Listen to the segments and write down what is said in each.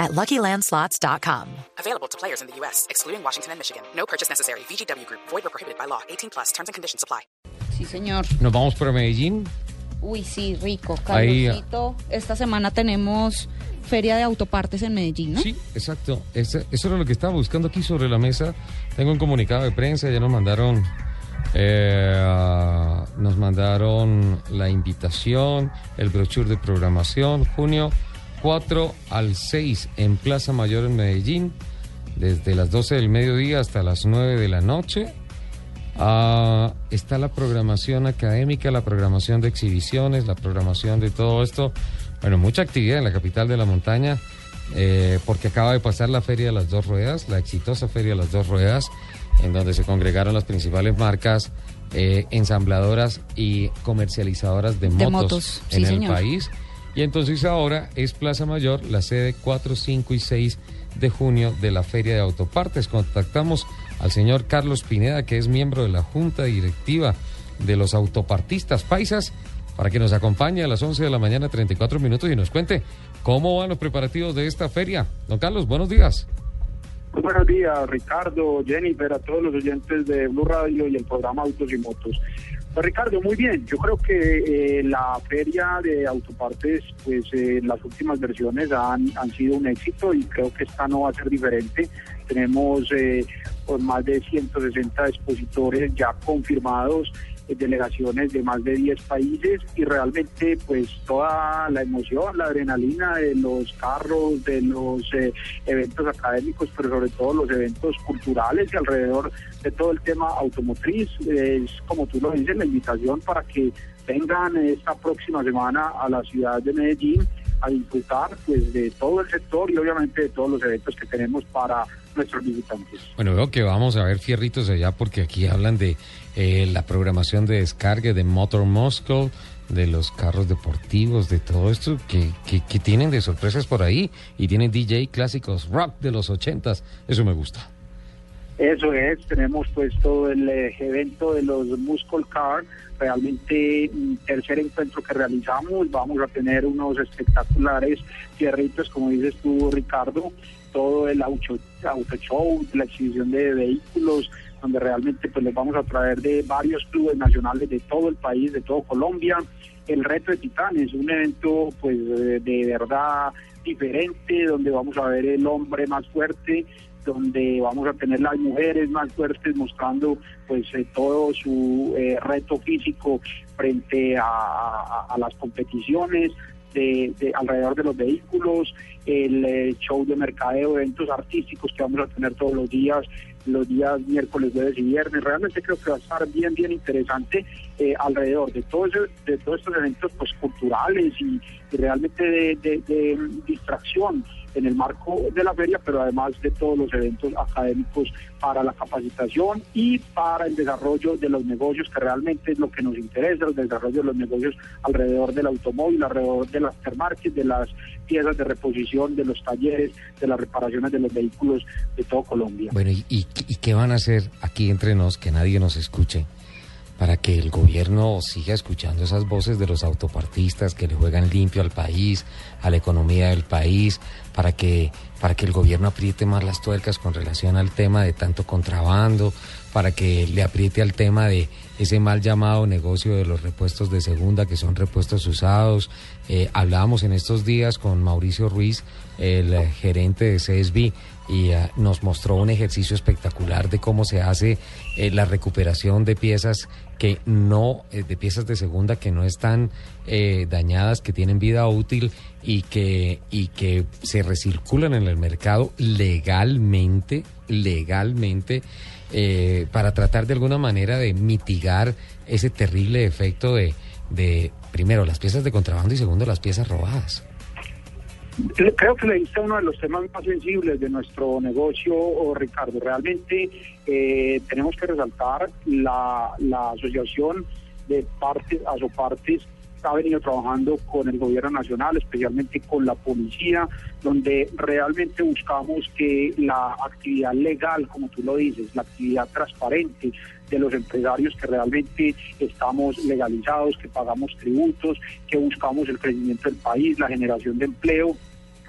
at LuckyLandSlots.com. Available to players in the U.S., excluding Washington and Michigan. No purchase necessary. VGW Group. Void or prohibited by law. 18 plus. Terms and conditions apply. Sí, señor. Nos vamos para Medellín. Uy, sí, rico. Ahí. Carlosito, esta semana tenemos feria de autopartes en Medellín, ¿no? Sí, exacto. Eso era lo que estaba buscando aquí sobre la mesa. Tengo un comunicado de prensa, ya nos mandaron, eh, nos mandaron la invitación, el brochure de programación, junio 4 al 6 en Plaza Mayor en Medellín, desde las 12 del mediodía hasta las 9 de la noche. Ah, está la programación académica, la programación de exhibiciones, la programación de todo esto. Bueno, mucha actividad en la capital de la montaña, eh, porque acaba de pasar la Feria de las Dos Ruedas, la exitosa Feria de las Dos Ruedas, en donde se congregaron las principales marcas eh, ensambladoras y comercializadoras de, De motos, motos, en sí, el señor. país. Y entonces ahora es Plaza Mayor, la sede 4, 5 y 6 de junio de la Feria de Autopartes. Contactamos al señor Carlos Pineda, que es miembro de la Junta Directiva de los Autopartistas Paisas, para que nos acompañe a las 11 de la mañana, 34 minutos, y nos cuente cómo van los preparativos de esta feria. Don Carlos, buenos días. Muy buenos días, Ricardo, Jennifer, a todos los oyentes de Blue Radio y el programa Autos y Motos. Ricardo, muy bien. Yo creo que eh, la feria de autopartes, pues eh, las últimas versiones han, sido un éxito y creo que esta no va a ser diferente. Tenemos eh, pues, más de 160 expositores ya confirmados delegaciones de más de 10 países y realmente pues toda la emoción, la adrenalina de los carros, de los eh, eventos académicos, pero sobre todo los eventos culturales y alrededor de todo el tema automotriz, eh, es como tú lo dices, la invitación para que vengan esta próxima semana a la ciudad de Medellín a disfrutar pues de todo el sector y obviamente de todos los eventos que tenemos para nuestros visitantes. Bueno, veo que vamos a ver fierritos allá porque aquí hablan de eh, la programación de descarga de Motor Moscow, de los carros deportivos, de todo esto que, que, que tienen de sorpresas por ahí y tienen DJ clásicos rock de los ochentas. Eso me gusta. Eso es, tenemos pues todo el eh, evento de los Muscle Car, realmente mm, tercer encuentro que realizamos, vamos a tener unos espectaculares fierritos, como dices tú Ricardo, todo el auto, auto show, la exhibición de vehículos, donde realmente pues les vamos a traer de varios clubes nacionales de todo el país, de todo Colombia, el reto de Titanes, un evento pues de verdad diferente, donde vamos a ver el hombre más fuerte, donde vamos a tener las mujeres más fuertes mostrando pues eh, todo su eh, reto físico frente a las competiciones de, de alrededor de los vehículos, el eh, show de mercadeo, eventos artísticos que vamos a tener todos los días, los días miércoles, jueves y viernes. Realmente creo que va a estar bien, bien interesante eh, alrededor de, todo ese- de todos estos eventos pues culturales y, realmente de, de- de distracción en el marco de la feria, pero además de todos los eventos académicos para la capacitación y para el desarrollo de los negocios, que realmente es lo que nos interesa, el desarrollo de los negocios alrededor del automóvil, alrededor del aftermarket, de las piezas de reposición, de los talleres, de las reparaciones de los vehículos de todo Colombia. Bueno, ¿y, y, y qué van a hacer aquí entre nos que nadie nos escuche? Para que el gobierno siga escuchando esas voces de los autopartistas que le juegan limpio al país, a la economía del país, para que, para que el gobierno apriete más las tuercas con relación al tema de tanto contrabando, para que le apriete al tema de ese mal llamado negocio de los repuestos de segunda, que son repuestos usados. Eh, hablábamos en estos días con Mauricio Ruiz, el gerente de CSB, y eh, nos mostró un ejercicio espectacular de cómo se hace eh, la recuperación de piezas que no, eh, de piezas de segunda que no están dañadas, que tienen vida útil y que, y que se recirculan en el mercado legalmente, legalmente, eh, para tratar de alguna manera de mitigar ese terrible efecto de, de, primero, las piezas de contrabando y segundo, las piezas robadas. Creo que le diste uno de los temas más sensibles de nuestro negocio, Ricardo. Realmente eh, tenemos que resaltar la, la asociación de partes, asopartes ha venido trabajando con el gobierno nacional, especialmente con la policía, donde realmente buscamos que la actividad legal, como tú lo dices, la actividad transparente de los empresarios que realmente estamos legalizados, que pagamos tributos, que buscamos el crecimiento del país, la generación de empleo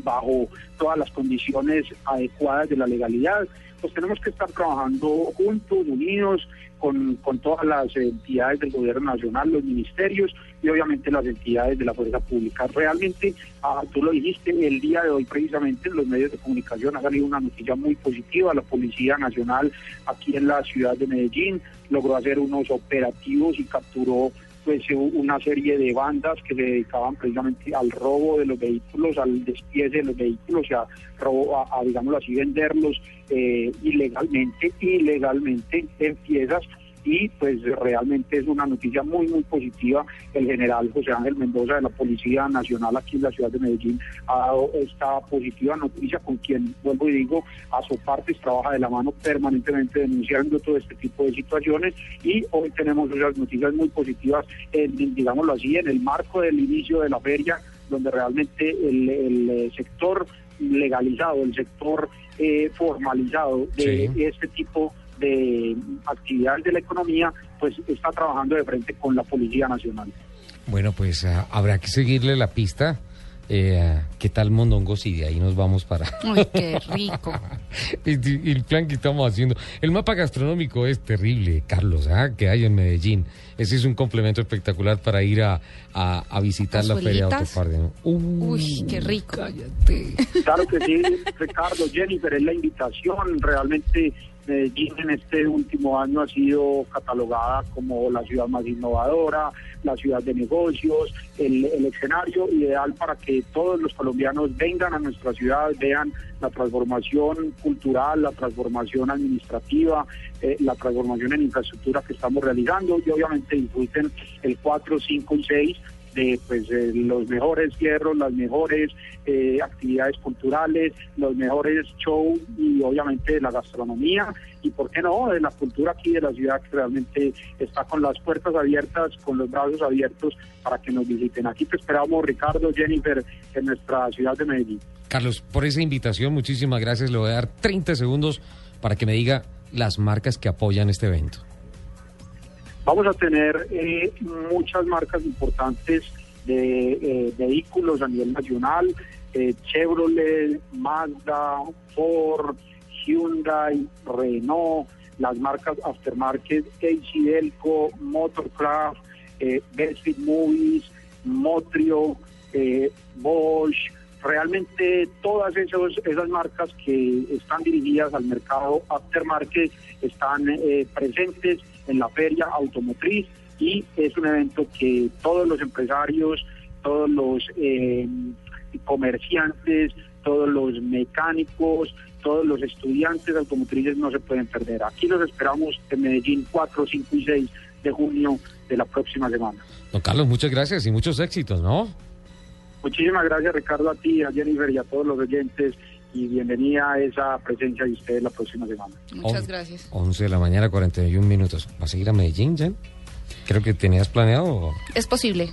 bajo todas las condiciones adecuadas de la legalidad, pues tenemos que estar trabajando juntos, unidos, con, con todas las entidades del gobierno nacional, los ministerios y obviamente las entidades de la fuerza pública. Realmente, ah, tú lo dijiste, el día de hoy precisamente en los medios de comunicación ha salido una noticia muy positiva. La Policía Nacional aquí en la ciudad de Medellín logró hacer unos operativos y capturó pues una serie de bandas que se dedicaban precisamente al robo de los vehículos, al despiece de los vehículos, a, robo, a, a digámoslo así, venderlos eh, ilegalmente, ilegalmente en piezas y pues realmente es una noticia muy muy positiva. El general José Ángel Mendoza de la Policía Nacional aquí en la ciudad de Medellín ha dado esta positiva noticia con quien, vuelvo y digo, a su parte trabaja de la mano permanentemente denunciando todo este tipo de situaciones y hoy tenemos esas noticias muy positivas, en, digámoslo así, en el marco del inicio de la feria donde realmente el, el sector legalizado, el sector eh, formalizado de este tipo de actividades de la economía, pues está trabajando de frente con la Policía Nacional. Bueno, pues uh, habrá que seguirle la pista. Eh, ¿Qué tal Mondongos? Y de ahí nos vamos para... ¡Uy, qué rico! y, el plan que estamos haciendo. El mapa gastronómico es terrible, Carlos, ¿ah? que hay en Medellín. Ese es un complemento espectacular para ir a, a, visitar la feria de Autoparde. ¿no? Uy, qué rico. Cállate. Claro que sí, Ricardo, Jennifer, es la invitación. Realmente Medellín en este último año ha sido catalogada como la ciudad más innovadora, la ciudad de negocios, el, escenario ideal para que todos los colombianos vengan a nuestra ciudad, vean la transformación cultural, la transformación administrativa, eh, la transformación en infraestructura que estamos realizando y obviamente disfruten el 4, 5 y 6 de pues los mejores hierros, las mejores eh, actividades culturales, los mejores shows y obviamente de la gastronomía y por qué no de la cultura aquí de la ciudad que realmente está con las puertas abiertas, con los brazos abiertos para que nos visiten. Aquí te esperamos Ricardo, Jennifer en nuestra ciudad de Medellín. Carlos, por esa invitación, muchísimas gracias. Le voy a dar 30 segundos para que me diga las marcas que apoyan este evento. Vamos a tener eh, muchas marcas importantes de eh, vehículos a nivel nacional, eh, Chevrolet, Mazda, Ford, Hyundai, Renault, las marcas aftermarket, Delco, Motorcraft, eh, Best Fit Movies, Motrio, Bosch, realmente todas esas marcas que están dirigidas al mercado aftermarket están presentes en la feria automotriz y es un evento que todos los empresarios, todos los eh, comerciantes, todos los mecánicos, todos los estudiantes automotrices no se pueden perder. Aquí los esperamos en Medellín 4, 5 y 6 de junio de la próxima semana. Don Carlos, muchas gracias y muchos éxitos, ¿no? Muchísimas gracias Ricardo a ti, a Jennifer y a todos los oyentes y bienvenida a esa presencia de ustedes la próxima semana. Muchas gracias. 11 de la mañana, 41 minutos. ¿Vas a ir a Medellín, Jen? Creo que tenías planeado. Es posible.